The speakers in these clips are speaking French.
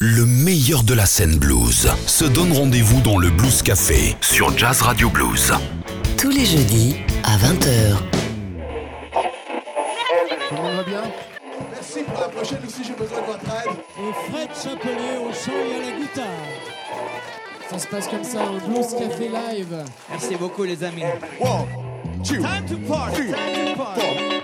Le meilleur de la scène blues se donne rendez-vous dans le Blues Café sur Jazz Radio Blues. Tous les jeudis à 20h. Tout le monde va bien? Merci pour la prochaine aussi, j'ai besoin de votre aide. Et Fred Chapelet au chant et à la guitare. Ça se passe comme ça au Blues Café Live. Merci beaucoup les amis. One, two, Time to party. three, Time to party.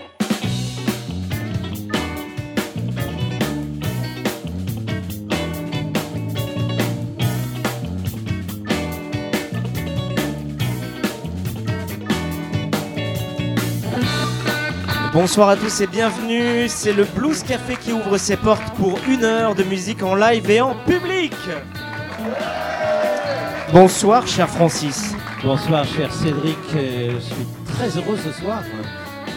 Bonsoir à tous et bienvenue, c'est le Blues Café qui ouvre ses portes pour une heure de musique en live et en public. Bonsoir cher Francis. Bonsoir cher Cédric, Euh, je suis très heureux ce soir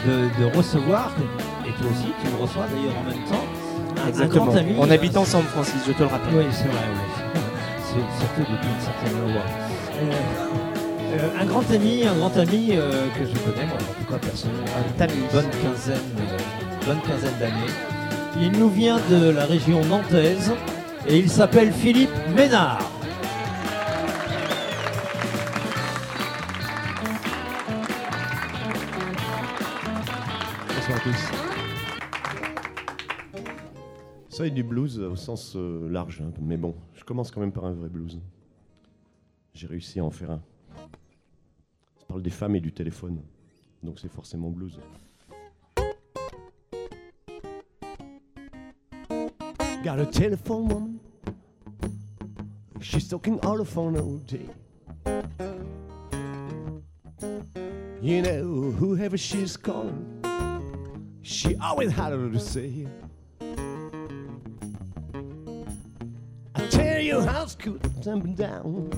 de, de recevoir, et toi aussi tu me reçois d'ailleurs en même temps, grand ami. On euh, habite ensemble Francis, je te le rappelle. Oui c'est vrai, oui. C'est- surtout depuis une certaine loi. Euh, euh, un grand ami, un grand ami euh, que je connais, moi, en tout cas personnellement, une bonne quinzaine, euh, bonne quinzaine d'années. Il nous vient de la région nantaise et il s'appelle Philippe Ménard. Bonsoir à tous. Ça est du blues au sens euh, large, hein, mais bon, je commence quand même par un vrai blues. J'ai réussi à en faire un. Parle des femmes et du téléphone, donc c'est forcément blues. Got a telephone woman. She's talking all the phone all day. You know, whoever she's calling, she always had lot to say. I tell you how school jumping down,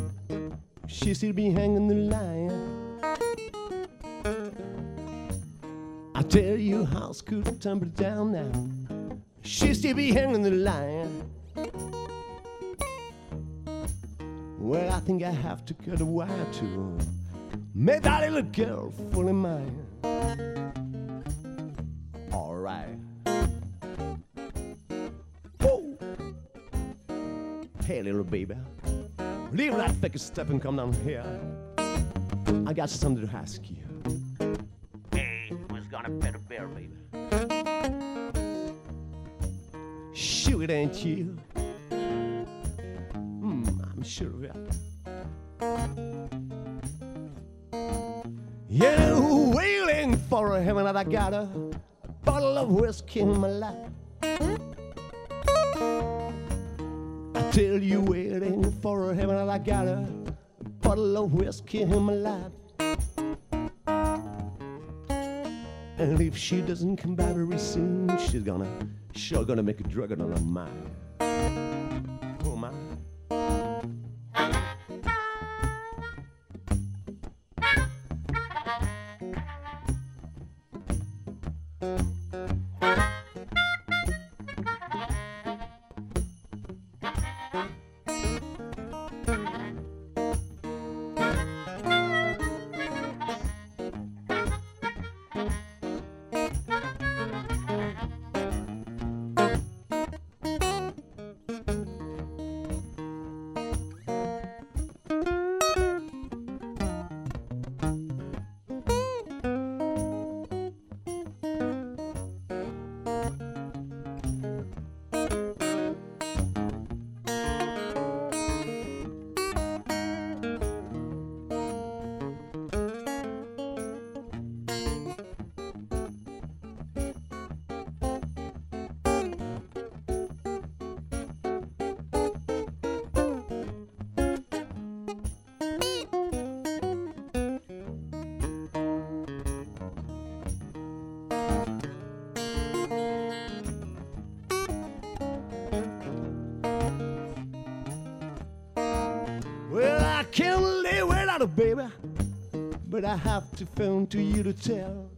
she still be hanging the line. Tell you how school tumbled down now, she still be hanging the line. Well, I think I have to cut a wire to make that little girl fully mine. All right. Whoa. Hey, little baby. Leave that fake step and come down here. I got something to ask you. Sure, it ain't you. Hmm, I'm sure of it. Yeah, wailing for a and I got a bottle of whiskey in my lap. I tell you, waiting for a and I got a bottle of whiskey in my lap. And if she doesn't come back very soon, she's gonna, sure gonna make a drug on her mind. Baby, but I have to phone to you to tell.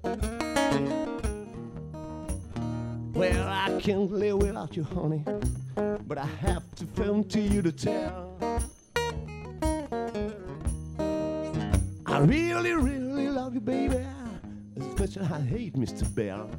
Well, I can't live without you, honey, but I have to phone to you to tell. I really, really love you, baby, as I hate Mr. Bell.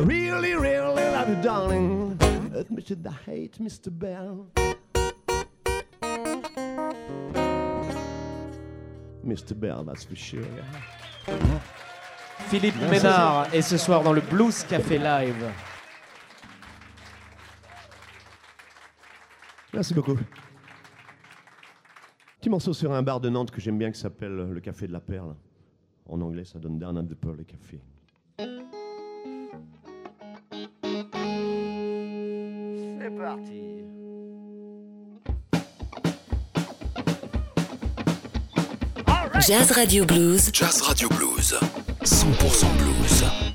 I really, really love you, darling. Admit that I hate Mr. Bell. Mr. Bell, that's for sure. Philippe Ménard est ce soir dans le Blues Café Live. Merci beaucoup. Petit morceau sur un bar de Nantes que j'aime bien qui s'appelle le Café de la Perle. En anglais, ça donne Down at the Pearl Café. Jazz Radio Blues. Jazz Radio Blues. 100% blues.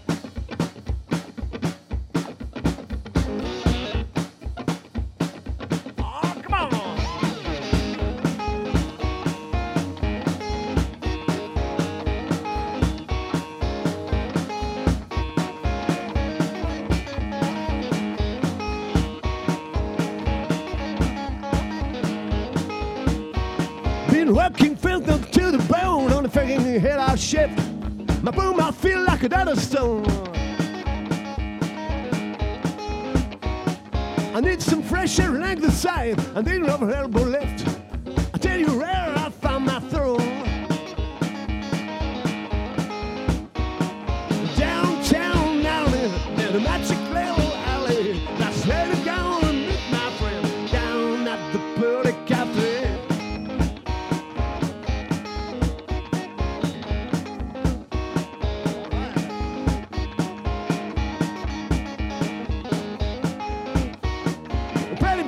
Air like the side. I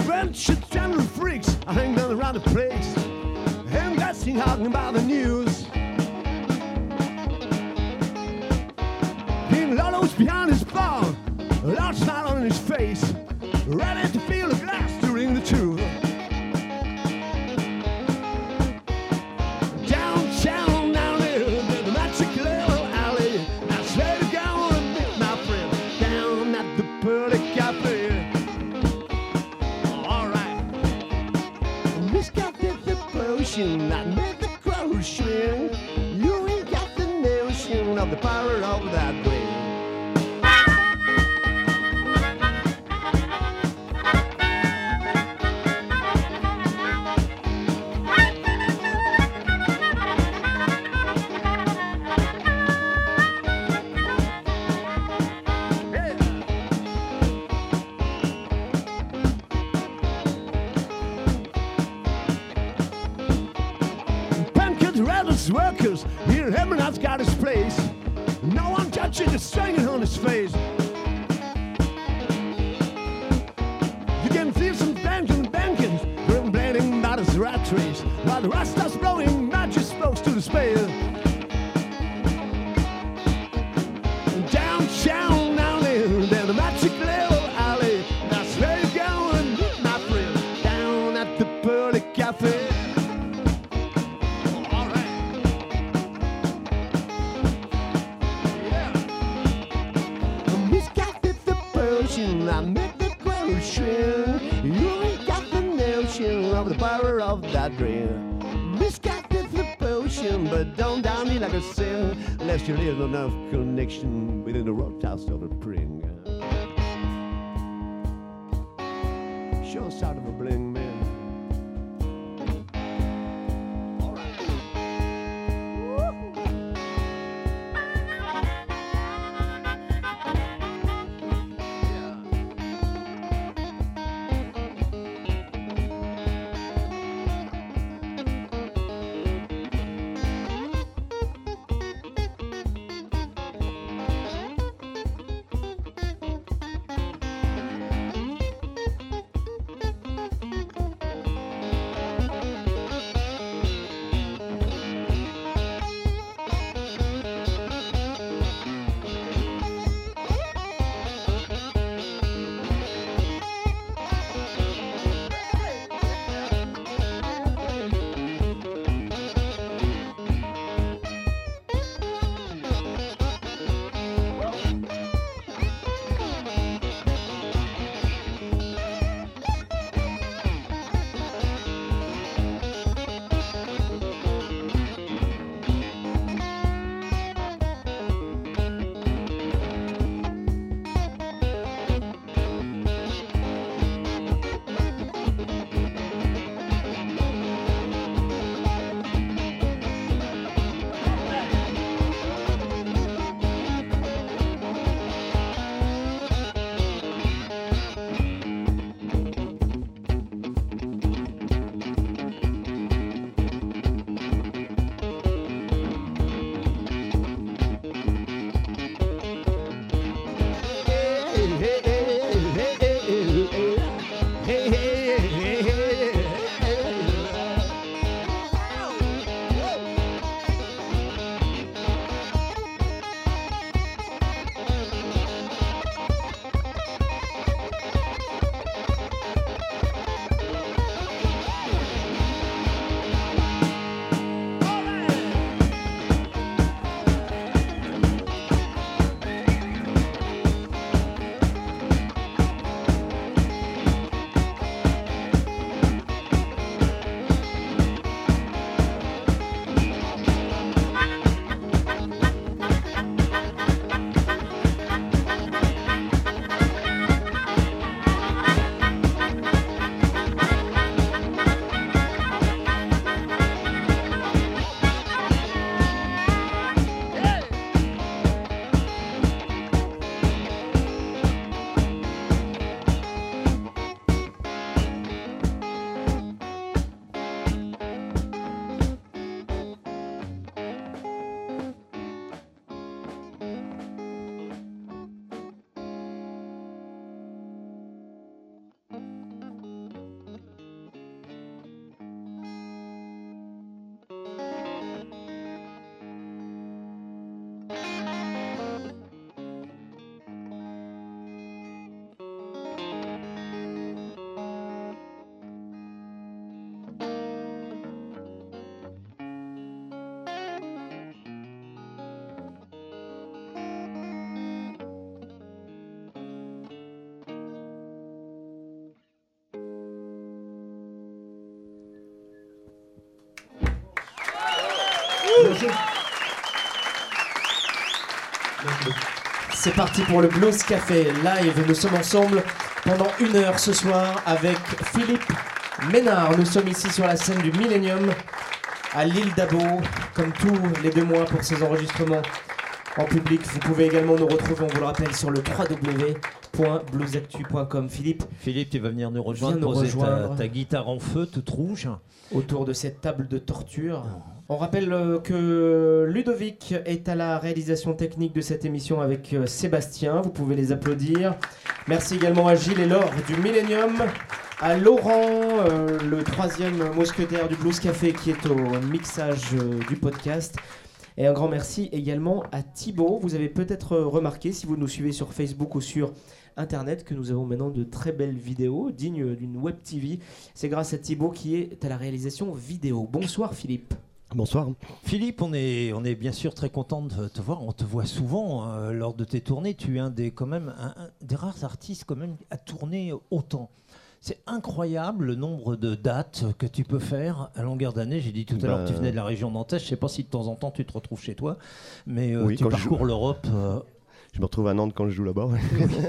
bunch of general freaks I hang down around the place. And that's he talking about the news. King Lolo's behind his bar A large smile on his face. Ready to feel the unless you live enough connection within the rock house of a pring. Sure sort of a bling, C'est parti pour le Blues Café live. Nous sommes ensemble pendant une heure ce soir avec Philippe Ménard. Nous sommes ici sur la scène du Millennium à l'île d'Abo, comme tous les deux mois pour ces enregistrements en public. Vous pouvez également nous retrouver, on vous le rappelle, sur le www.bluesactu.com. Philippe, Philippe, tu vas venir nous rejoindre, nous poser ta- rejoindre. Ta, guitare en feu, toute rouge. autour de cette table de torture. On rappelle euh, que Ludovic est à la réalisation technique de cette émission avec euh, Sébastien. Vous pouvez les applaudir. Merci également à Gilles et Laure du Millennium. À Laurent, euh, le troisième mousquetaire du Blues Café qui est au mixage euh, du podcast. Et un grand merci également à Thibaut. Vous avez peut-être remarqué, si vous nous suivez sur Facebook ou sur Internet, que nous avons maintenant de très belles vidéos dignes d'une web TV. C'est grâce à Thibaut qui est à la réalisation vidéo. Bonsoir Philippe. Bonsoir. Philippe, on est, on est bien sûr très content de te voir. On te voit souvent euh, lors de tes tournées. Tu es un des, quand même, un- un des rares artistes quand même à tourner autant. C'est incroyable le nombre de dates que tu peux faire à longueur d'année. J'ai dit tout à Bah, l'heure que tu venais de la région nantaise. Je ne sais pas si de temps en temps tu te retrouves chez toi, mais euh, Oui, tu je parcours l'Europe. euh, Je me retrouve à Nantes quand je joue là-bas.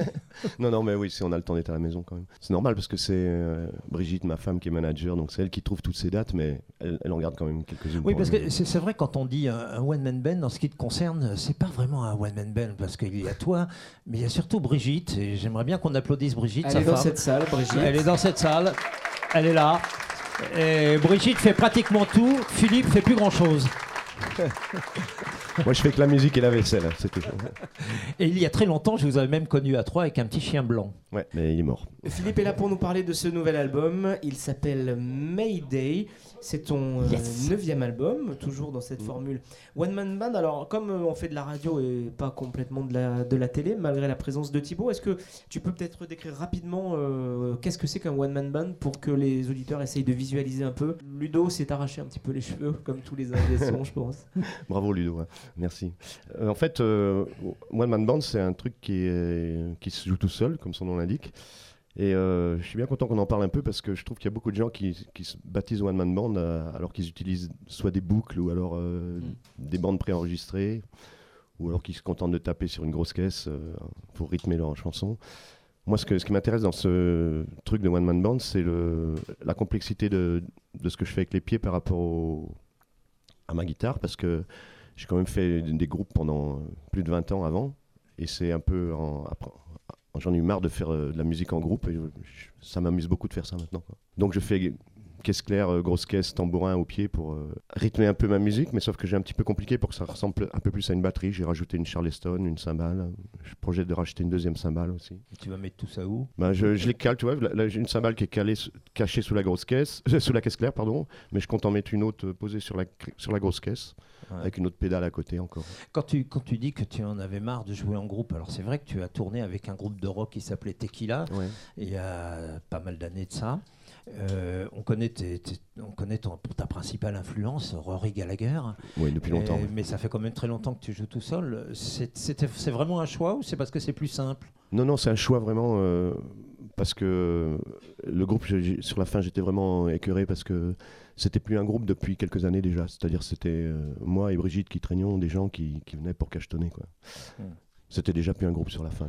non, non, mais oui, si on a le temps d'être à la maison quand même. C'est normal parce que c'est euh, Brigitte, ma femme, qui est manager, donc c'est elle qui trouve toutes ces dates, mais elle, elle en garde quand même quelques-unes. Oui, parce que c'est vrai quand on dit un, un one-man band, en ce qui te concerne, c'est pas vraiment un one-man band parce qu'il y a toi, mais il y a surtout Brigitte. Et j'aimerais bien qu'on applaudisse Brigitte, Elle sa est dans cette salle, Brigitte. Elle est dans cette salle, elle est là. Et Brigitte fait pratiquement tout, Philippe fait plus grand-chose. Moi, je fais que la musique et la vaisselle, hein, c'est tout. Et il y a très longtemps, je vous avais même connu à trois avec un petit chien blanc. Ouais, mais il est mort. Philippe est là pour nous parler de ce nouvel album. Il s'appelle Mayday. C'est ton euh, Yes. neuvième album, toujours dans cette formule One Man Band. Alors, comme euh, on fait de la radio et pas complètement de la, de la télé, malgré la présence de Thibaut, est-ce que tu peux peut-être décrire rapidement euh, qu'est-ce que c'est qu'un One Man Band pour que les auditeurs essayent de visualiser un peu? Ludo s'est arraché un petit peu les cheveux, comme tous les ingé sons, je pense. Bravo Ludo, ouais. Merci. Euh, en fait, euh, One Man Band, c'est un truc qui, est- qui se joue tout seul, comme son nom l'indique. Et euh, je suis bien content qu'on en parle un peu parce que je trouve qu'il y a beaucoup de gens qui, qui se baptisent One Man Band euh, alors qu'ils utilisent soit des boucles ou alors euh, des bandes préenregistrées ou alors qu'ils se contentent de taper sur une grosse caisse pour rythmer leur chanson. Moi, ce, que, ce qui m'intéresse dans ce truc de One Man Band, c'est la complexité de, de ce que je fais avec les pieds par rapport au- à ma guitare parce que j'ai quand même fait des groupes pendant euh, plus de 20 ans avant. Et c'est un peu. J'en ai eu marre de faire euh, de la musique en groupe. Ça m'amuse beaucoup de faire ça maintenant. Donc je fais caisse claire, euh, grosse caisse, tambourin au pied pour euh, rythmer un peu ma musique. Mais sauf que j'ai un petit peu compliqué pour que ça ressemble un peu plus à une batterie. J'ai rajouté une Charleston, une cymbale. Je projette de rajouter une deuxième cymbale aussi. Et tu vas mettre tout ça où? Ben, je, je les cale, tu vois. Là, j'ai une cymbale qui est calée, cachée sous la grosse caisse, sous la caisse claire, pardon. Mais je compte en mettre une autre euh, posée sur la, sur la grosse caisse, Ouais. avec une autre pédale à côté encore. Quand tu, quand tu dis que tu en avais marre de jouer en groupe, alors c'est vrai que tu as tourné avec un groupe de rock qui s'appelait Tequila, Ouais. il y a pas mal d'années de ça. Euh, on connaît, tes- tes- on connaît ton- ta principale influence, Rory Gallagher. Oui, depuis longtemps. Et- ouais. Mais ça fait quand même très longtemps que tu joues tout seul. C'est vraiment un choix ou c'est parce que c'est plus simple? Non, non, c'est un choix vraiment euh, parce que le groupe, sur la fin, j'étais vraiment écœuré parce que c'était plus un groupe depuis quelques années déjà. C'est-à-dire, c'était euh, moi et Brigitte qui traînions des gens qui, qui venaient pour cachetonner. Quoi. Hmm. C'était déjà plus un groupe sur la fin.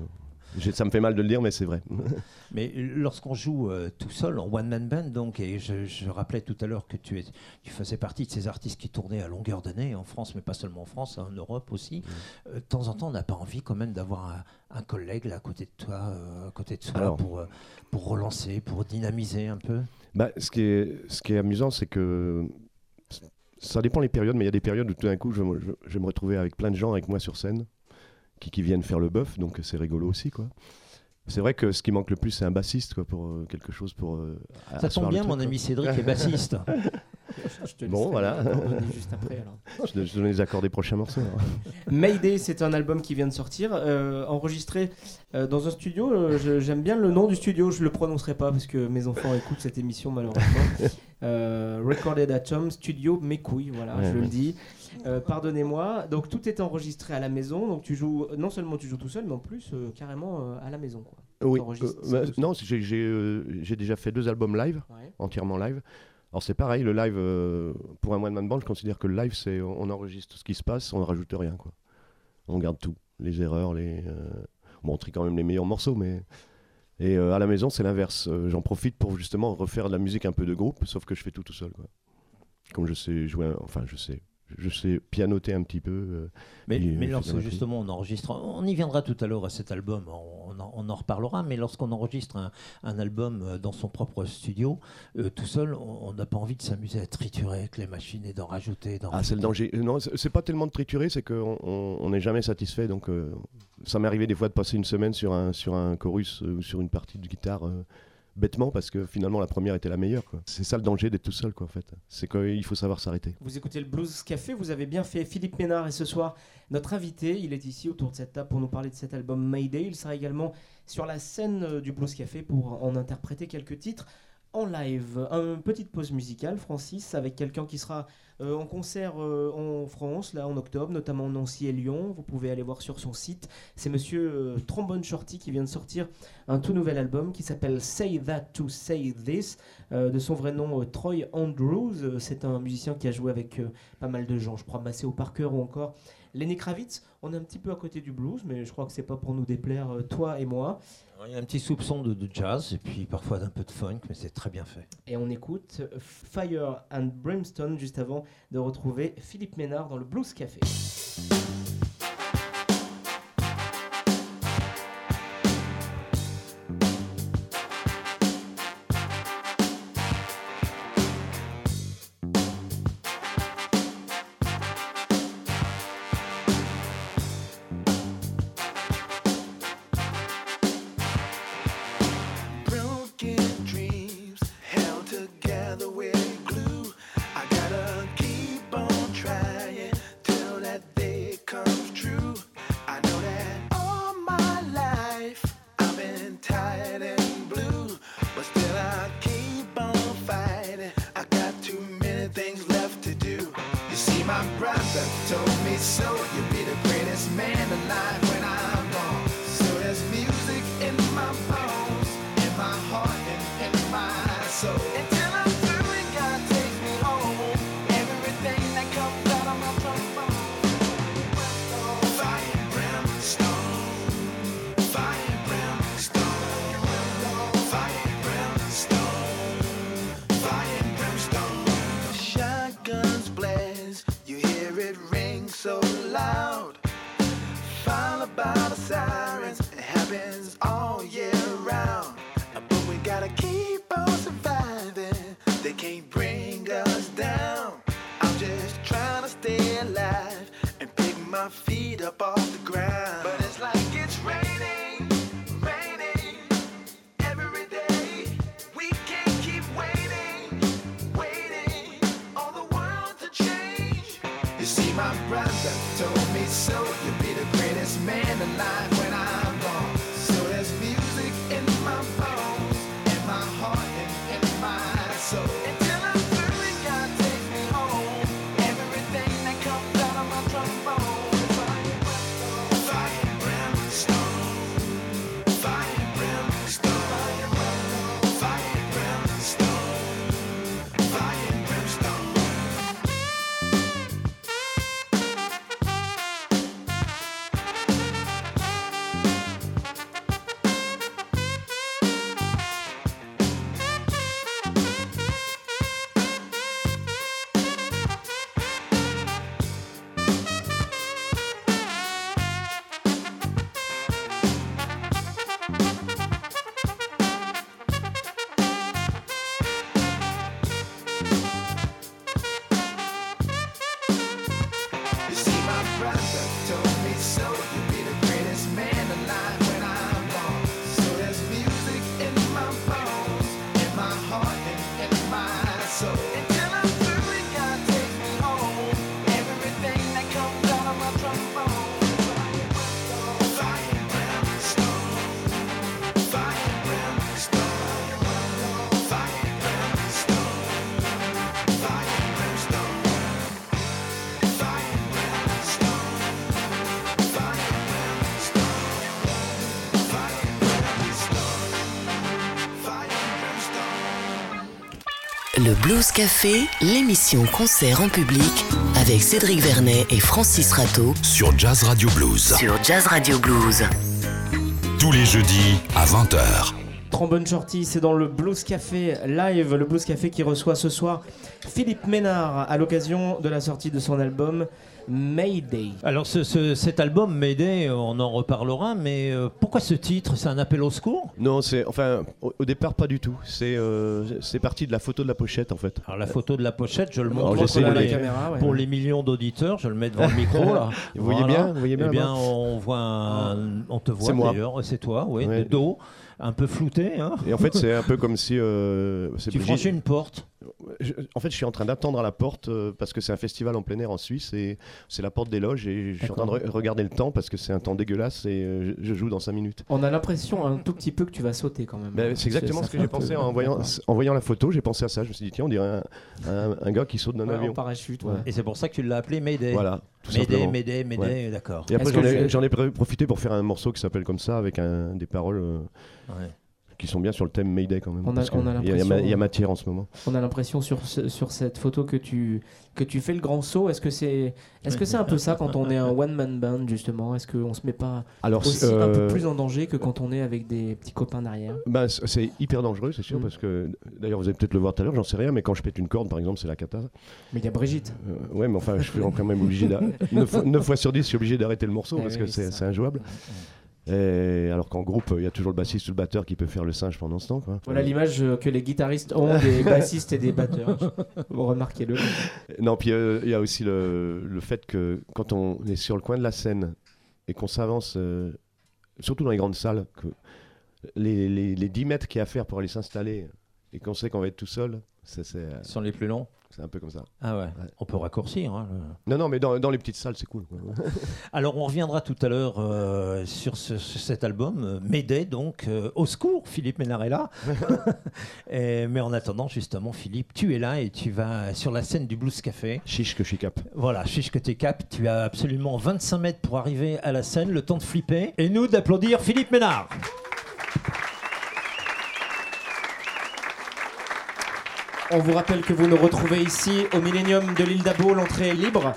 Ça me fait mal de le dire, mais c'est vrai. Mais lorsqu'on joue euh, tout seul en one-man band, donc, et je, je rappelais tout à l'heure que tu, es, tu faisais partie de ces artistes qui tournaient à longueur d'année en France, mais pas seulement en France, en Europe aussi. Euh, de temps en temps, on n'a pas envie quand même d'avoir un, un collègue là, à côté de toi, euh, à côté de soi, Alors. pour, pour relancer, pour dynamiser un peu. Bah, ce, qui est, ce qui est amusant, c'est que ça dépend les périodes, mais il y a des périodes où tout d'un coup, je, je- je vais me retrouver avec plein de gens avec moi sur scène qui, qui viennent faire le bœuf, donc c'est rigolo aussi. quoi. C'est vrai que ce qui manque le plus, c'est un bassiste quoi, pour euh, quelque chose pour. euh, Ça tombe bien, truc, mon quoi. ami Cédric est bassiste. Je te Bon, voilà. coordonner juste après, alors. Je te- je te donne les accords des prochains morceaux. alors. Mayday, c'est un album qui vient de sortir, euh, enregistré euh, dans un studio. euh, J'aime bien le nom du studio, je le prononcerai pas parce que mes enfants écoutent cette émission malheureusement. Euh, Recorded at Home Studio Mes couilles, voilà, Ouais, je ouais. le dis. Euh, Pardonnez-moi. Donc tout est enregistré à la maison. Donc tu joues, non seulement tu joues tout seul, mais en plus euh, carrément euh, à la maison. Quoi. Oui, euh, bah, non, j'ai euh, déjà fait deux albums live, Ouais. entièrement live. Alors c'est pareil, le live, euh, pour un one man band, je considère que le live, c'est on enregistre ce qui se passe, on ne rajoute rien. Quoi. On garde tout, les erreurs, les... euh, Bon, on trie quand même les meilleurs morceaux, mais... Et euh, à la maison, c'est l'inverse. Euh, J'en profite pour justement refaire de la musique un peu de groupe, sauf que je fais tout tout seul. Quoi. Comme je sais jouer, un- enfin je sais, je sais pianoter un petit peu. euh, Mais, Et, mais euh, lorsque justement on enregistre, on y viendra tout à l'heure à cet album, on, en, on en reparlera, mais lorsqu'on enregistre un, un album euh, dans son propre studio, euh, tout seul, on n'a pas envie de s'amuser à triturer avec les machines et d'en rajouter. Ah, c'est le danger. Euh, Non, c'est pas tellement de triturer, c'est qu'on on- on n'est jamais satisfait. Donc, euh, ça m'est arrivé des fois de passer une semaine sur un, sur un chorus euh, ou sur une partie de guitare euh, bêtement parce que finalement la première était la meilleure. C'est ça le danger d'être tout seul, quoi, en fait. C'est qu'il faut savoir s'arrêter. Vous écoutez le Blues Café, vous avez bien fait Philippe Ménard et ce soir notre invité, il est ici autour de cette table pour nous parler de cet album Mayday. Il sera également sur la scène euh, du Blues Café pour en interpréter quelques titres en live. Une petite pause musicale, Francis, avec quelqu'un qui sera euh, en concert euh, en France, là en octobre, notamment Nancy et Lyon. Vous pouvez aller voir sur son site. C'est monsieur euh, Trombone Shorty qui vient de sortir un tout nouvel album qui s'appelle Say That to Say This, de son vrai nom Troy Andrews. C'est un musicien qui a joué avec pas mal de gens, je crois Maceo Parker ou encore Lenny Kravitz. On est un petit peu à côté du blues, mais je crois que c'est pas pour nous déplaire, toi et moi. Il y a un petit soupçon de, jazz et puis parfois d'un peu de funk, mais c'est très bien fait. Et on écoute Fire and Brimstone juste avant de retrouver Philippe Ménard dans le Blues Café. inside. Blues Café, l'émission concert en public avec Cédric Vernet et Francis Rateau Sur Jazz Radio Blues. sur Jazz Radio Blues. Tous les jeudis à 20h. Trombone Shorty, c'est dans le Blues Café live, le Blues Café qui reçoit ce soir Philippe Ménard à l'occasion de la sortie de son album Mayday. Alors ce- ce- cet album Mayday, on en reparlera, mais euh, pourquoi ce titre? C'est un appel au secours? Non, c'est enfin au, au départ pas du tout. C'est euh, c'est parti de la photo de la pochette en fait. Alors la photo de la pochette, je le Alors, montre j'essaie pour, les, caméra, ouais. pour les millions d'auditeurs, je le mets devant le micro là. Vous voyez bien, vous voyez bien, Eh bien, on voit, un- on te voit C'est moi. d'ailleurs, c'est toi, oui, Ouais. de dos, un peu flouté. Hein Et en fait, c'est un peu comme si euh, tu franchis une porte. Je- en fait, je suis en train d'attendre à la porte euh, parce que c'est un festival en plein air en Suisse et c'est la porte des loges et je suis en train de re- regarder le temps parce que c'est un temps dégueulasse et euh, je, je joue dans 5 minutes. On a l'impression un tout petit peu que tu vas sauter quand même. Ben, c'est exactement ce que j'ai pensé en voyant, en voyant la photo. J'ai pensé à ça. Je me suis dit, tiens, on dirait un, un- un gars qui saute d'un Ouais, en avion. parachute. ouais. Ouais. Et c'est pour ça que tu l'as appelé Mayday. Voilà, tout Mayday, simplement. Mayday, Mayday, d'accord. Et après, j'en ai, profité pour faire un morceau qui s'appelle comme ça avec un, des paroles euh, Ouais. Qui sont bien sur le thème Mayday quand même. On a- parce que on a il y a- il y, matière en ce moment. On a l'impression sur, sur cette photo que tu, que tu fais le grand saut. Est-ce que c'est est -ce c'est un peu ça quand on est un one-man band justement? Est-ce qu'on se met pas Alors, aussi euh, un peu plus en danger que quand on est avec des petits copains derrière? C- c'est hyper dangereux, c'est sûr, Mm. parce que d'ailleurs, vous allez peut-être le voir tout à l'heure, j'en sais rien, mais quand je pète une corde, par exemple, c'est la cata. Mais il y a Brigitte. Euh, ouais, mais enfin, je suis quand même obligé d'arrêter. 9, fois sur 10, je suis obligé d'arrêter le morceau Eh parce oui, que c'est ça. Et alors qu'en groupe, il y a toujours le bassiste ou le batteur qui peut faire le singe pendant ce temps. Quoi. Voilà l'image euh, que les guitaristes ont des bassistes et des batteurs. Vous remarquez-le. Non, puis euh, il y a aussi le, le fait que quand on est sur le coin de la scène et qu'on s'avance, euh, surtout dans les grandes salles, que les, les, les 10 mètres qu'il y a à faire pour aller s'installer et qu'on sait qu'on va être tout seul, c'est c'est, euh, Ce sont les plus longs. C'est un peu comme ça. Ah ouais. On peut raccourcir. hein, le- Non, non, mais dans, dans les petites salles, c'est cool. Alors on reviendra tout à l'heure euh, sur, ce- sur cet album, euh, Mayday donc, euh, au secours, Philippe Ménard est là. Et- mais en attendant justement Philippe, tu es là et tu vas sur la scène du Blues Café. Chiche que je suis cap. Voilà, chiche que t'es cap, tu as absolument 25 mètres pour arriver à la scène, le temps de flipper. Et nous d'applaudir Philippe Ménard. On vous rappelle que vous nous retrouvez ici au Millennium de l'île d'Abo. L'entrée est libre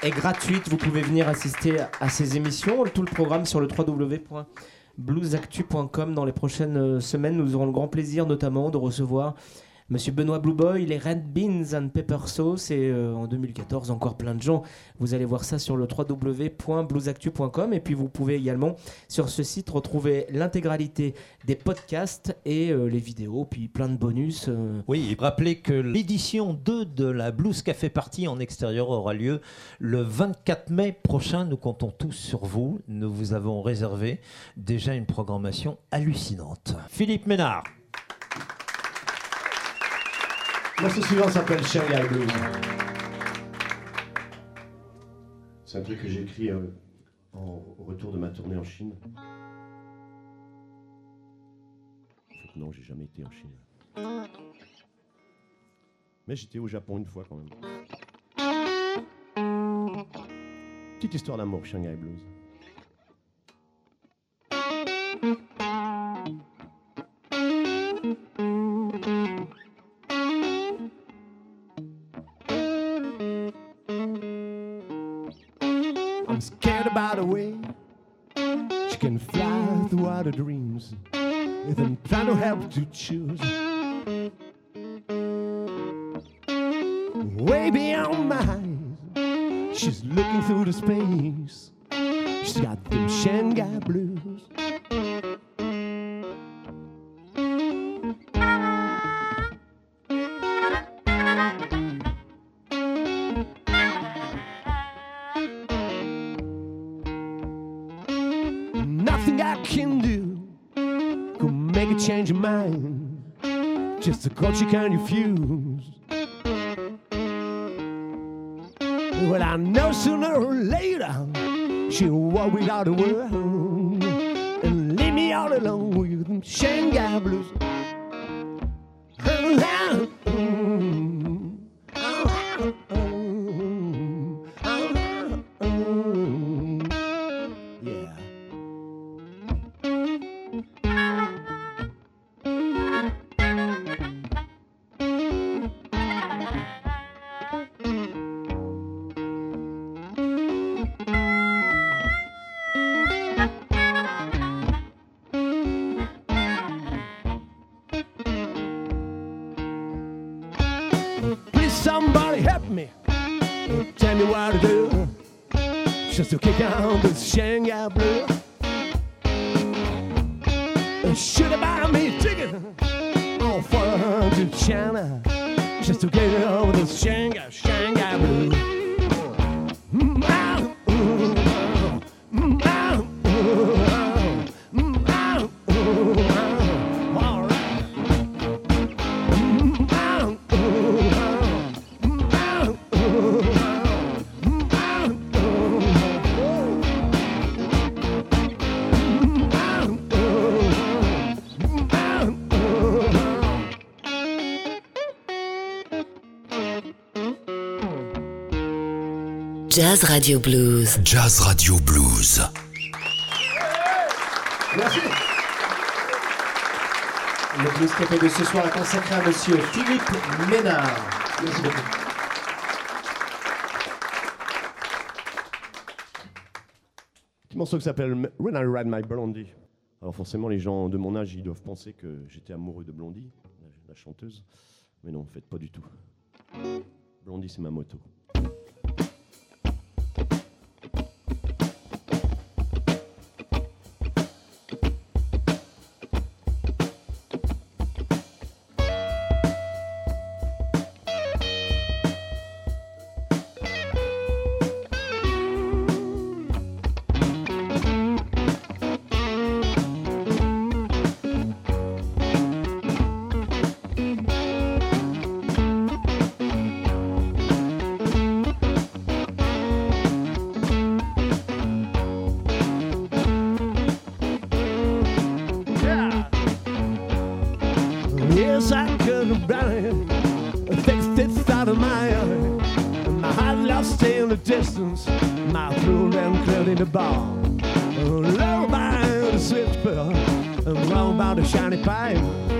et gratuite. Vous pouvez venir assister à ces émissions. Tout le programme sur le www.bluesactu.com. Dans les prochaines euh, semaines, nous aurons le grand plaisir notamment de recevoir Monsieur Benoît Blueboy, les Red Beans and Pepper Sauce et euh, en 2014 encore plein de gens. Vous allez voir ça sur le www.bluesactu.com et puis vous pouvez également sur ce site retrouver l'intégralité des podcasts et euh, les vidéos puis plein de bonus. euh, Oui, rappelez que l'édition 2 de la Blues Café Party en extérieur aura lieu le 24 mai prochain. Nous comptons tous sur vous. Nous vous avons réservé déjà une programmation hallucinante. Philippe Ménard. Morceau suivant s'appelle Shanghai Blues. C'est un truc que j'ai écrit euh, en- au retour de ma tournée en Chine. Non, j'ai jamais été en Chine. Mais j'étais au Japon une fois quand même. Petite histoire d'amour, Shanghai Blues. To help to choose. A call she can't refuse. Well, I know sooner or later she'll walk without a word Tell me what to do. Just to kick out the Shanghai blue. Should have bought me a ticket on foreign to China. Just to get over the Shanghai, Shanghai Jazz Radio Blues. Jazz Radio Blues. Merci. Le Blues Café de ce soir est consacré à monsieur Philippe Ménard. Merci beaucoup. Petit morceau qui s'appelle When I Ride My Blondie. Alors forcément, les gens de mon âge, ils doivent penser que j'étais amoureux de Blondie, la, chanteuse. Mais non, en fait, pas du tout. Blondie, c'est ma moto. Bar. Low by the switchboard. Wrong by the shiny pipe.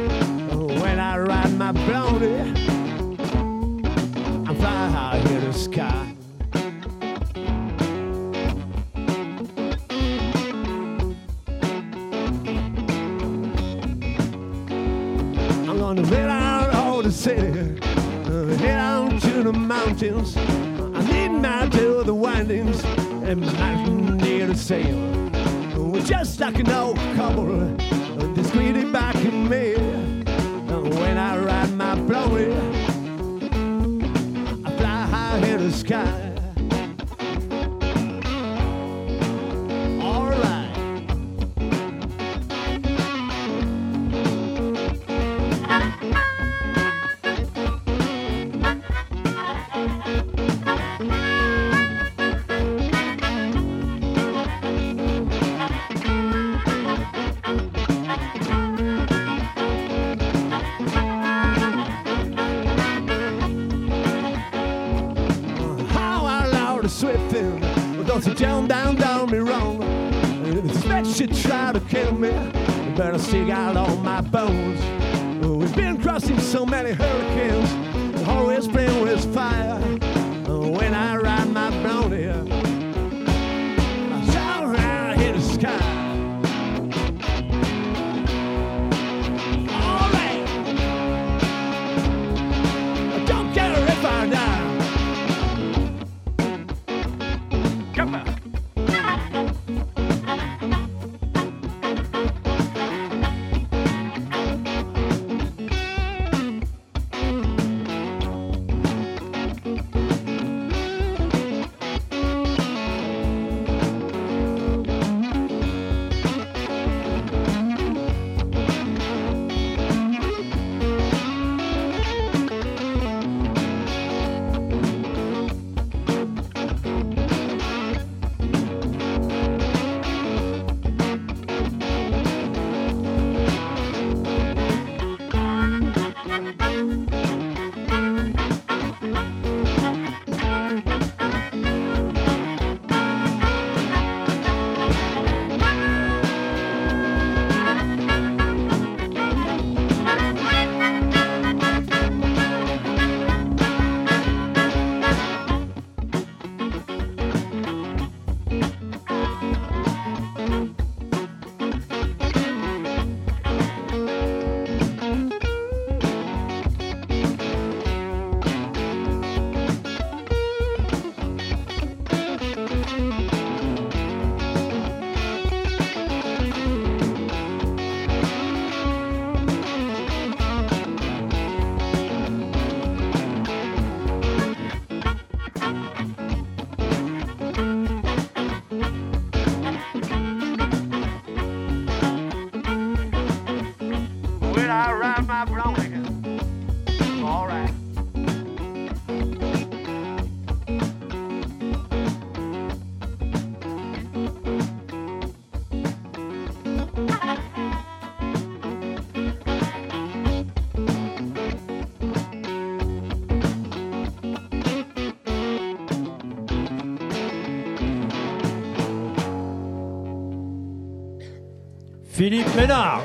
Philippe Ménard.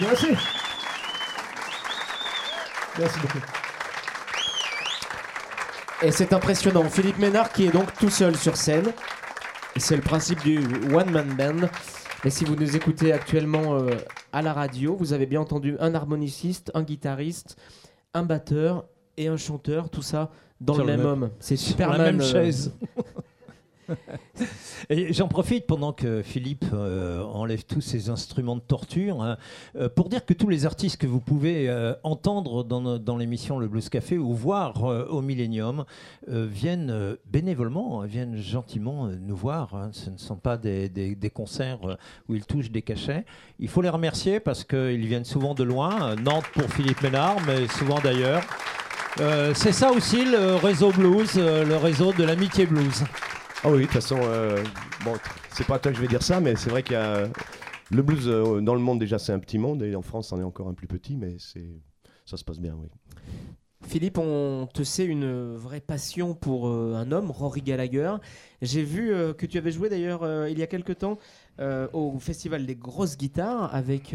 Merci. Merci beaucoup. Et c'est impressionnant. Philippe Ménard qui est donc tout seul sur scène. Et C'est le principe du One Man Band. Et si vous nous écoutez actuellement euh, à la radio, vous avez bien entendu un harmoniciste, un guitariste, un batteur et un chanteur, tout ça dans Sur le le même même- homme. C'est Superman. la même euh, chaise. J'en profite pendant que Philippe euh, enlève tous ses instruments de torture hein, euh, pour dire que tous les artistes que vous pouvez euh, entendre dans, l'émission Le Blues Café ou voir au Millennium viennent bénévolement, hein, viennent gentiment nous voir. hein. Ce ne sont pas des, des- concerts où ils touchent des cachets. Il faut les remercier parce qu'ils viennent souvent de loin. Nantes pour Philippe Ménard, mais souvent d'ailleurs. C'est ça aussi le réseau blues, le réseau de l'amitié blues. Ah oui, de toute façon, euh, bon, c'est pas à toi que je vais dire ça, mais c'est vrai qu'il y a le blues euh, dans le monde déjà c'est un petit monde et en France on est encore un plus petit, mais c'est ça se passe bien, oui. Philippe, on te sait une vraie passion pour euh, un homme, Rory Gallagher. J'ai vu euh, que tu avais joué d'ailleurs euh, il y a quelque temps au Festival des grosses guitares avec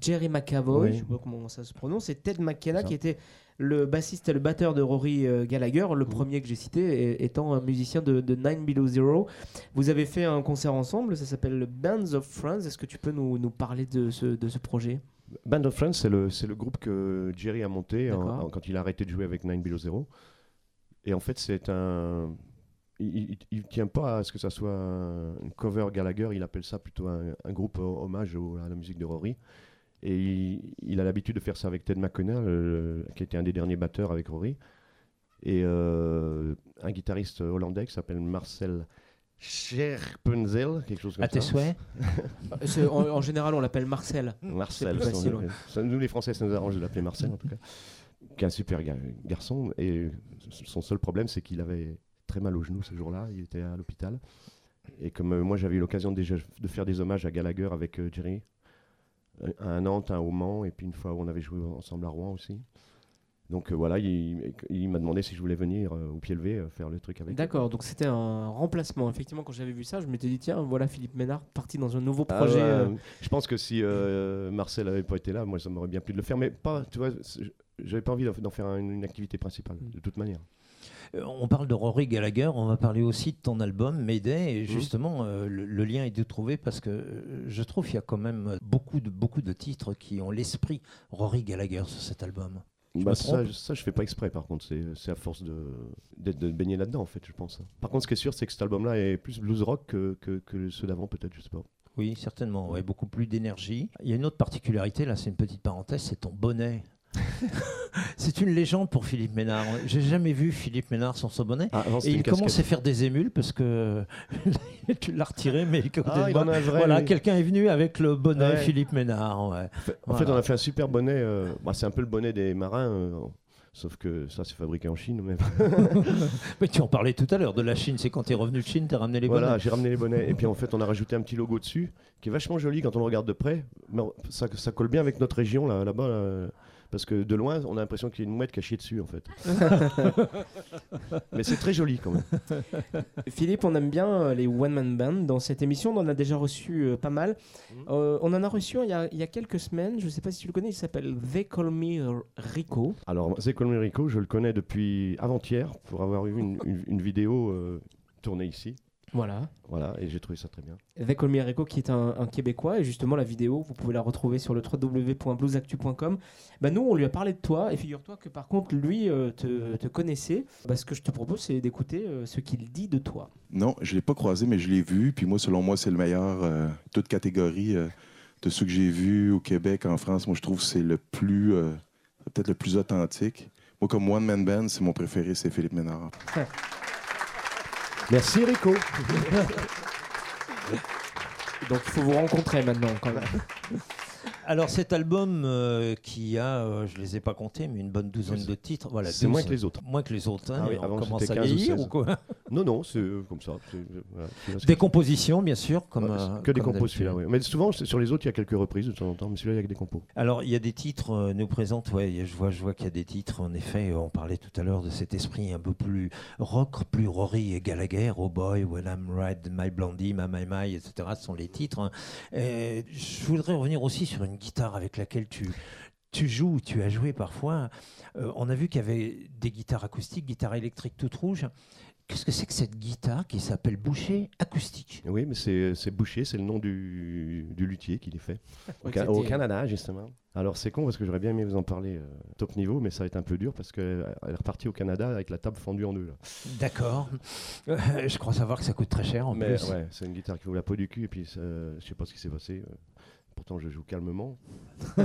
Jerry McAvoy, Oui. je sais pas comment ça se prononce, et Ted McKenna qui était le bassiste et le batteur de Rory euh, Gallagher, le premier que j'ai cité étant un musicien de, de Nine Below Zero. Vous avez fait un concert ensemble, ça s'appelle le Bands of Friends. Est-ce que tu peux nous, nous parler de ce, de ce projet? Band of Friends, c'est le, groupe que Jerry a monté en- D'accord. en- quand il a arrêté de jouer avec Nine Below Zero. Et en fait, c'est un. Il, il tient pas à ce que ça soit un un cover Gallagher, il appelle ça plutôt un, un groupe ho- hommage au- à la musique de Rory. Et il, il a l'habitude de faire ça avec Ted McConnell, qui était un des derniers batteurs avec Rory. Et euh, un guitariste hollandais qui s'appelle Marcel Scherpenzel, quelque chose comme À tes ça. souhaits en, en général, on l'appelle Marcel. Marcel. Facile, ça, ouais. ça, nous, les Français, ça nous arrange de l'appeler Marcel, en tout cas. Qui est un super ga- garçon. Et son seul problème, c'est qu'il avait très mal au genou ce jour-là. Il était à l'hôpital. Et comme euh, moi, j'avais eu l'occasion déjà de faire des hommages à Gallagher avec euh, Jerry, un à Nantes, un au Mans, et puis une fois où on avait joué ensemble à Rouen aussi. Donc euh, voilà, il, il m'a demandé si je voulais venir euh, au pied levé euh, faire le truc avec. D'accord, donc c'était un remplacement. Effectivement, quand j'avais vu ça, je m'étais dit, tiens, voilà Philippe Ménard parti dans un nouveau Ah projet. ouais, Je pense que si Marcel avait pas été là, moi ça m'aurait bien plu de le faire, mais pas, tu vois, j'avais pas envie d'en faire un- une activité principale, de toute manière. Euh, On parle de Rory Gallagher, on va parler aussi de ton album Mayday. Mhm. Et justement, euh, le, le lien est de trouver parce que euh, je trouve qu'il y a quand même beaucoup de, beaucoup de titres qui ont l'esprit Rory Gallagher sur cet album. Bah, ça, ça, je fais pas exprès, par contre, c'est à force de, d'être de baigner là-dedans, en fait, je pense. Par contre, ce qui est sûr, c'est que cet album-là est plus blues rock que, que, que ceux d'avant, peut-être, je sais pas. Oui, certainement. Ouais, beaucoup plus d'énergie. Il y a une autre particularité, là, c'est une petite parenthèse, c'est ton bonnet. c'est une légende pour Philippe Ménard. J'ai jamais vu Philippe Ménard sans son bonnet. Ah, Et il commence à faire des émules parce que tu l'as retiré, mais écoutez, Ah, il en a vrai, voilà, quelqu'un est venu avec le bonnet Ouais. Philippe Ménard. ouais. En fait, Voilà. on a fait un super bonnet. euh, bah, c'est un peu le bonnet des marins, euh, sauf que ça, c'est fabriqué en Chine. Mais Mais tu en parlais tout à l'heure de la Chine, c'est quand tu es revenu de Chine, tu as ramené les voilà, bonnets. j'ai ramené les bonnets. Et puis, en fait, on a rajouté un petit logo dessus, qui est vachement joli quand on le regarde de près. Mais ça, ça colle bien avec notre région là, là-bas. là. Parce que de loin, on a l'impression qu'il y a une mouette qui a chié dessus, en fait. mais c'est très joli quand même. Philippe, on aime bien euh, les one-man band. Dans cette émission, on en a déjà reçu euh, pas mal. Mhm. Euh, on en a reçu il y a, il y a quelques semaines. Je ne sais pas si tu le connais. Il s'appelle They Call Me Rico. Alors, Zeko Rico, je le connais depuis avant-hier pour avoir eu une, une- une vidéo euh, tournée ici. Voilà. Voilà, et j'ai trouvé ça très bien. Me Rico, qui est un, un Québécois. Et justement, la vidéo, vous pouvez la retrouver sur le www.bluesactu.com. Bah, nous, on lui a parlé de toi. Et figure-toi que par contre, lui euh, te, te connaissait. Bah, ce que je te propose, c'est d'écouter euh, ce qu'il dit de toi. Non, je ne l'ai pas croisé, mais je l'ai vu. Puis moi, selon moi, c'est le meilleur, euh, toute catégorie euh, de ceux que j'ai vus au Québec, en France. Moi, je trouve que c'est le plus, euh, peut-être le plus authentique. Moi, comme One Man Band, c'est mon préféré, c'est Philippe Ménard. Merci Rico. Donc, il faut vous rencontrer maintenant, quand même. Alors cet album euh, qui a, euh, je les ai pas comptés, mais une bonne douzaine de titres. Voilà, C'est moins 12. que les autres. Moins que les autres. hein, Ah oui, on avant, commence à 15 ou vieillir 16. ou quoi Non, non, c'est euh, comme ça. c'est- voilà, Des compositions, bien sûr, comme. Ouais, euh, que des compos celui-là, oui. Mais souvent, sur les autres, il y a quelques reprises de temps en temps, mais celui-là, il y a que des compos. Alors, il y a des titres, euh, nous présente, ouais, je vois, je vois qu'il y a des titres, en effet, euh, on parlait tout à l'heure de cet esprit un peu plus rock, plus Rory et Gallagher, Oh Boy, When I'm Right, My Blondie, My My My, etc. Ce sont les titres. hein. Et je voudrais revenir aussi sur une guitare avec laquelle tu, tu joues, tu as joué parfois. Euh, on a vu qu'il y avait des guitares acoustiques, guitares électriques toutes rouges. Qu'est-ce que c'est que cette guitare qui s'appelle Boucher acoustique? Oui, mais c'est Boucher, c'est le nom du, du luthier qui les fait. Au, Ca- Canada, justement. Alors c'est con parce que j'aurais bien aimé vous en parler euh, top niveau, mais ça va être un peu dur parce qu'elle est repartie au Canada avec la table fendue en deux. D'accord. Euh, je crois savoir que ça coûte très cher en Mais plus. ouais, c'est une guitare qui vaut la peau du cul et puis ça- je sais pas ce qui s'est passé. Pourtant, je joue calmement.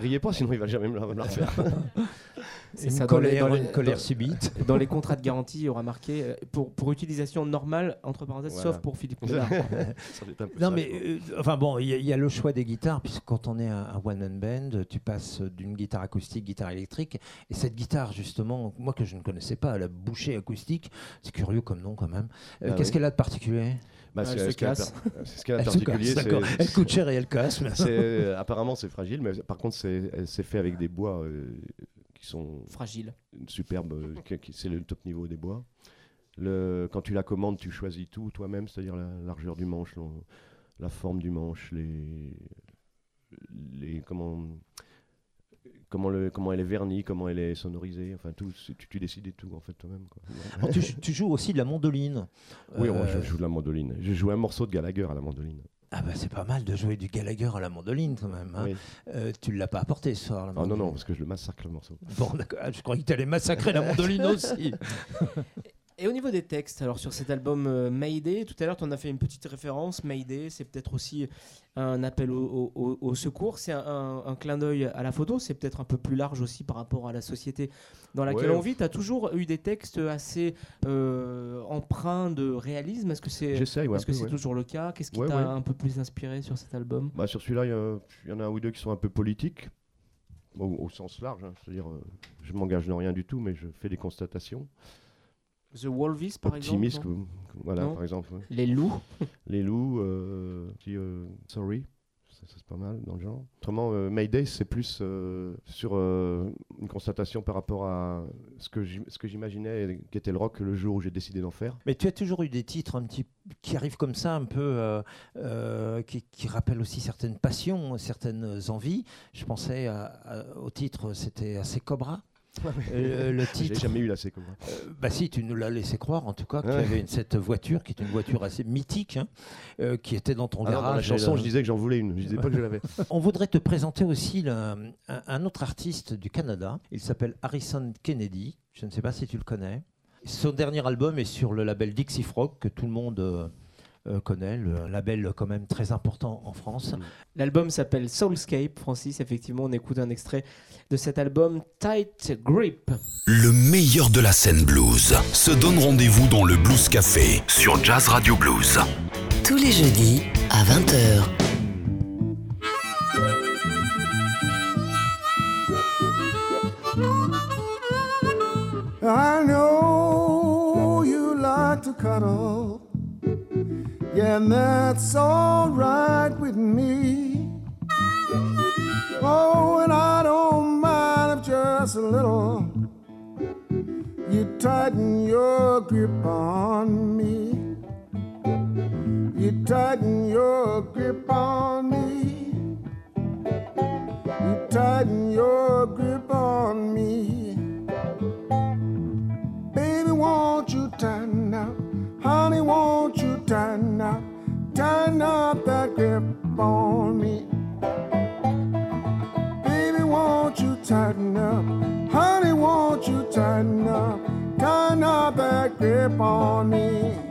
Riez pas, sinon il va jamais me la, me la refaire. C'est Une ça, dans les- colère, dans les- une colère dans- subite. Dans les contrats de garantie, il y aura marqué euh, pour, pour utilisation normale, entre parenthèses, Voilà. sauf pour Philippe Non, mais euh, enfin bon, il y, a- il y a le choix des guitares, puisque quand on est un, un one-man band, tu passes d'une guitare acoustique, guitare électrique, et cette guitare, justement, moi que je ne connaissais pas, la bouchée acoustique, c'est curieux comme nom quand même. Euh, Ah Qu'est-ce oui. qu'elle a de particulier? Bah, Elle c'est- se ce qu'il y a de casse. par- c'est ce qu'il y a de Elle se particulier. Elle coûte cher et elle casse. euh, apparemment, c'est fragile, mais par contre, c'est fait avec des bois euh, qui sont Fragile. superbes. euh, c'est le top niveau des bois. Le, quand tu la commandes, tu choisis tout toi-même, c'est-à-dire la largeur du manche, la forme du manche, les, les comment, comment, le, comment elle est vernie, comment elle est sonorisée, enfin tout, tu, tu décides de tout en fait toi-même. quoi. Alors, tu, tu joues aussi de la mandoline. Oui, moi, Euh, je joue de la mandoline. Je joue un morceau de Gallagher à la mandoline. Ah bah c'est pas mal de jouer du Gallagher à la mandoline quand même. hein. Oui. Euh, tu l'as pas apporté ce soir la Ah non, non, parce que je le massacre le morceau. Bon d'accord, Ah, je croyais que tu allais massacrer la mandoline aussi. Et au niveau des textes, alors sur cet album euh, Mayday, tout à l'heure tu en as fait une petite référence. Mayday, c'est peut-être aussi un appel au, au- au- au secours, c'est un, un- un clin d'œil à la photo, c'est peut-être un peu plus large aussi par rapport à la société dans laquelle Ouais. on vit. Tu as toujours eu des textes assez euh, empreints de réalisme. Est-ce que c'est peu, c'est ouais. toujours le cas? Qu'est-ce qui Ouais, t'a un peu plus inspiré sur cet album? Bah, sur celui-là, il y en a un ou deux qui sont un peu politiques, au, au sens large. hein. C'est-à-dire, euh, je m'engage dans rien du tout, mais je fais des constatations. The par exemple voilà, Non. par exemple. ouais. Les loups Les loups, euh, qui, euh, Sorry, ça, ça, c'est pas mal dans le genre. Autrement, euh, Mayday, c'est plus euh, sur euh, une constatation par rapport à ce que j'im- ce que j'imaginais qu'était le rock le jour où j'ai décidé d'en faire. Mais tu as toujours eu des titres un petit qui arrivent comme ça, un peu, euh, euh, qui, qui rappellent aussi certaines passions, certaines envies. Je pensais à- à- au titre, c'était assez Cobra. Euh, le J'ai titre. jamais eu la séquence. Euh, bah si, tu nous l'as laissé croire en tout cas qu'il y avait une- cette voiture qui est une voiture assez mythique, hein, euh, qui était dans ton Ah non, garage. dans la chanson, je disais que j'en voulais une. Je disais pas que je l'avais. On voudrait te présenter aussi le- un, un autre artiste du Canada. Il s'appelle Harrison Kennedy. Je ne sais pas si tu le connais. Son dernier album est sur le label Dixie Frog que tout le monde euh, euh, connaît, le label quand même très important en France. L'album s'appelle Soulscape, Francis. Effectivement, on écoute un extrait de cet album Tight Grip. Le meilleur de la scène blues se donne rendez-vous dans le Blues Café sur Jazz Radio Blues. Tous les jeudis à 20h. I know you like to cuddle. Yeah, and that's alright with me. Oh, and I don't mind if just a little. You tighten your grip on me. You tighten your grip on me. You tighten your grip on me. Baby, won't you tighten? Honey, won't you tighten up? Tighten up that grip on me. Baby, won't you tighten up? Honey, won't you tighten up? Tighten up that grip on me.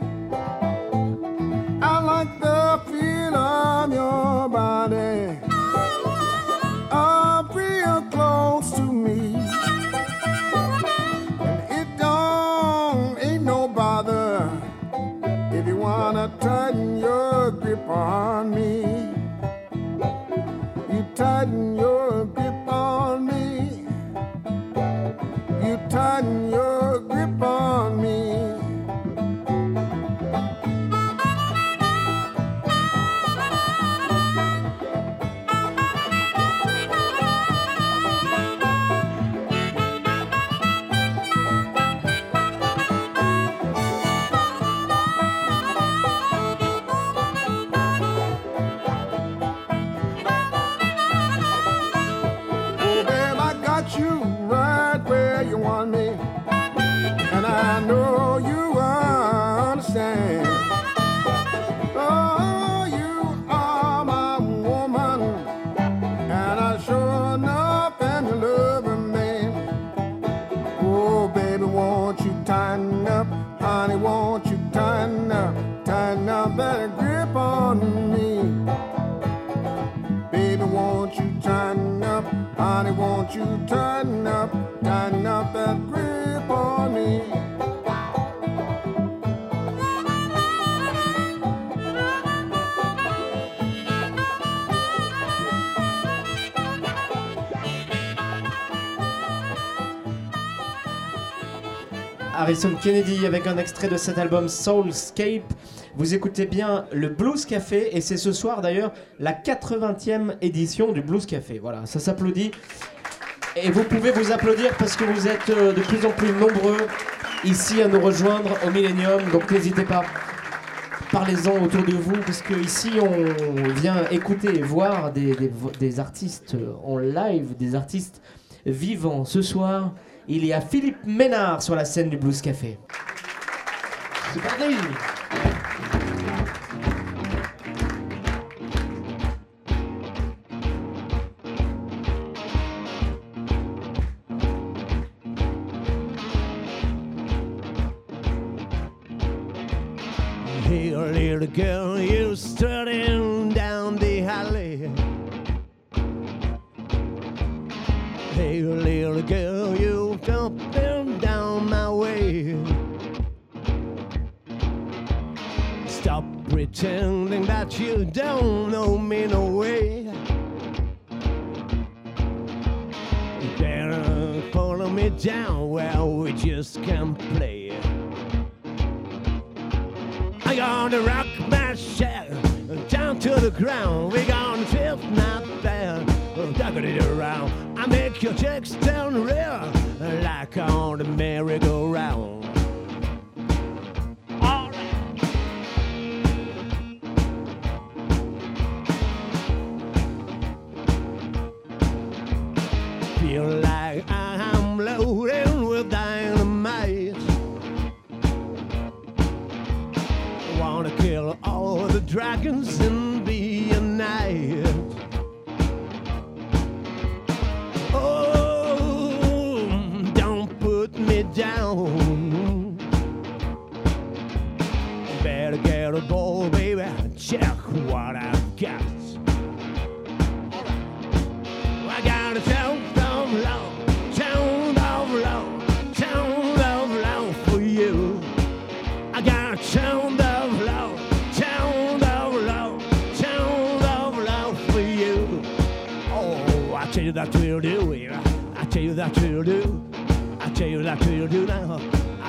Harrison Kennedy avec un extrait de cet album Soulscape. Vous écoutez bien le Blues Café et c'est ce soir d'ailleurs la 80e édition du Blues Café. Voilà, ça s'applaudit. Et vous pouvez vous applaudir parce que vous êtes euh, de plus en plus nombreux ici à nous rejoindre au Millennium. Donc n'hésitez pas. Parlez-en autour de vous parce que ici on vient écouter et voir des, artistes en live, des artistes vivants. Ce soir, il y a Philippe Ménard sur la scène du Blues Café. C'est parti Hey, little girl, ground. We gonna drift not there, ducking it around. I make your chicks turn real like on the merry-go-round. Feel like I'm with dynamite. Wanna kill all the dragons and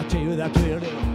I tell you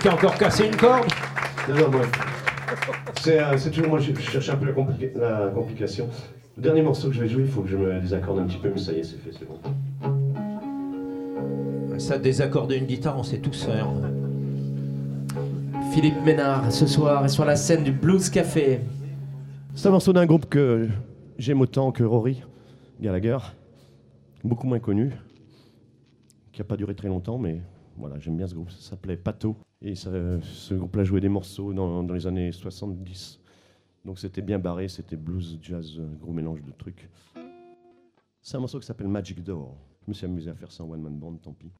qui a encore cassé une corde. Non, non, moi. C'est euh, c'est toujours moi, je, je cherche un peu la, complica- la complication. Le dernier morceau que je vais jouer, il faut que je me désaccorde un petit peu, mais ça y est, c'est fait, c'est bon. Ça, désaccorder une guitare, on sait tous faire. Philippe Ménard, ce soir, est sur la scène du Blues Café. C'est un morceau d'un groupe que j'aime autant que Rory Gallagher, beaucoup moins connu, qui n'a pas duré très longtemps, mais voilà, j'aime bien ce groupe. Ça s'appelait Pato, et ça- ce groupe-là jouait des morceaux dans, dans les années 70. Donc c'était bien barré, c'était blues, jazz, un gros mélange de trucs. C'est un morceau qui s'appelle Magic Door. Je me suis amusé à faire ça en one man band, tant pis.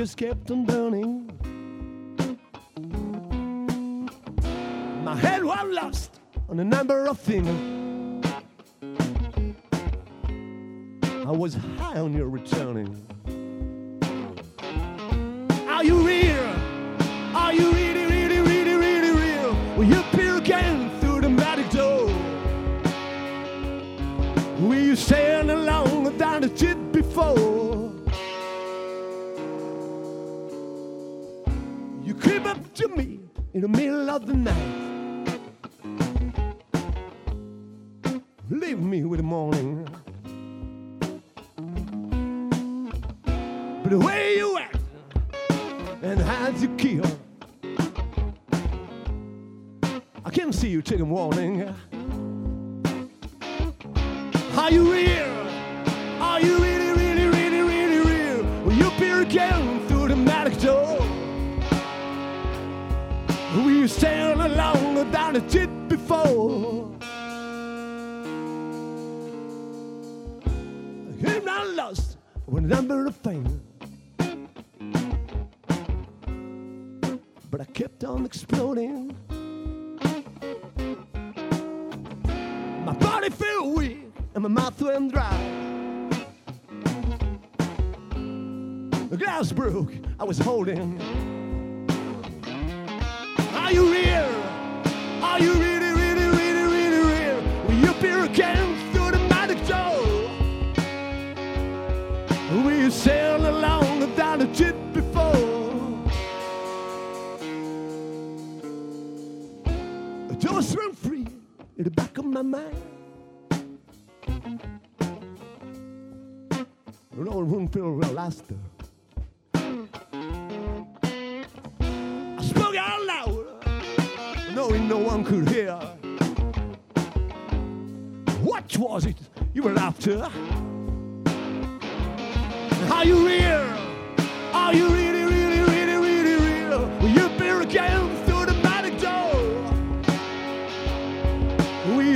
Just kept on burning. My head was lost on a number of things. I was high on your returning. To me in the middle of the night. Leave me with the morning. I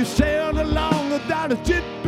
Will you sail along down the ship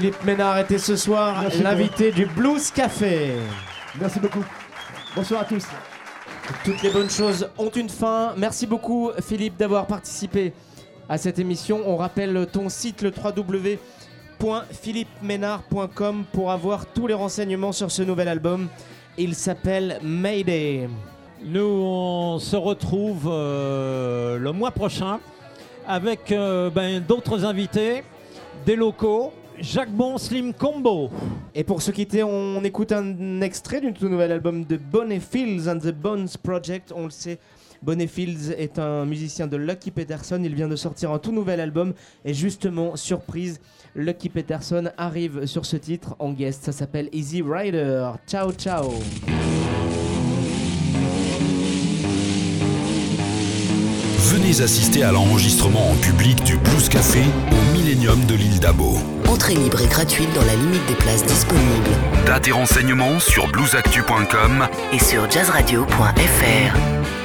Philippe Ménard était ce soir l'invité du Blues Café. Merci beaucoup. Bonsoir à tous. Toutes les bonnes choses ont une fin. Merci beaucoup Philippe d'avoir participé à cette émission. On rappelle ton site le www.philippeménard.com pour avoir tous les renseignements sur ce nouvel album. Il s'appelle Mayday. Nous, on se retrouve euh, le mois prochain avec euh, ben, d'autres invités, des locaux, Jacques Bon Slim Combo. Et pour se quitter, on écoute un extrait du tout nouvel album de Bonnie Fields and the Bones Project. On le sait, Bonnie Fields est un musicien de Lucky Peterson. Il vient de sortir un tout nouvel album. Et justement, surprise, Lucky Peterson arrive sur ce titre en guest. Ça s'appelle Easy Rider. Ciao, ciao. Venez assister à l'enregistrement en public du Blues Café au Millennium de l'île d'Abo. Entrée libre et gratuite dans la limite des places disponibles. Dates et renseignements sur bluesactu.com Et sur jazzradio.fr.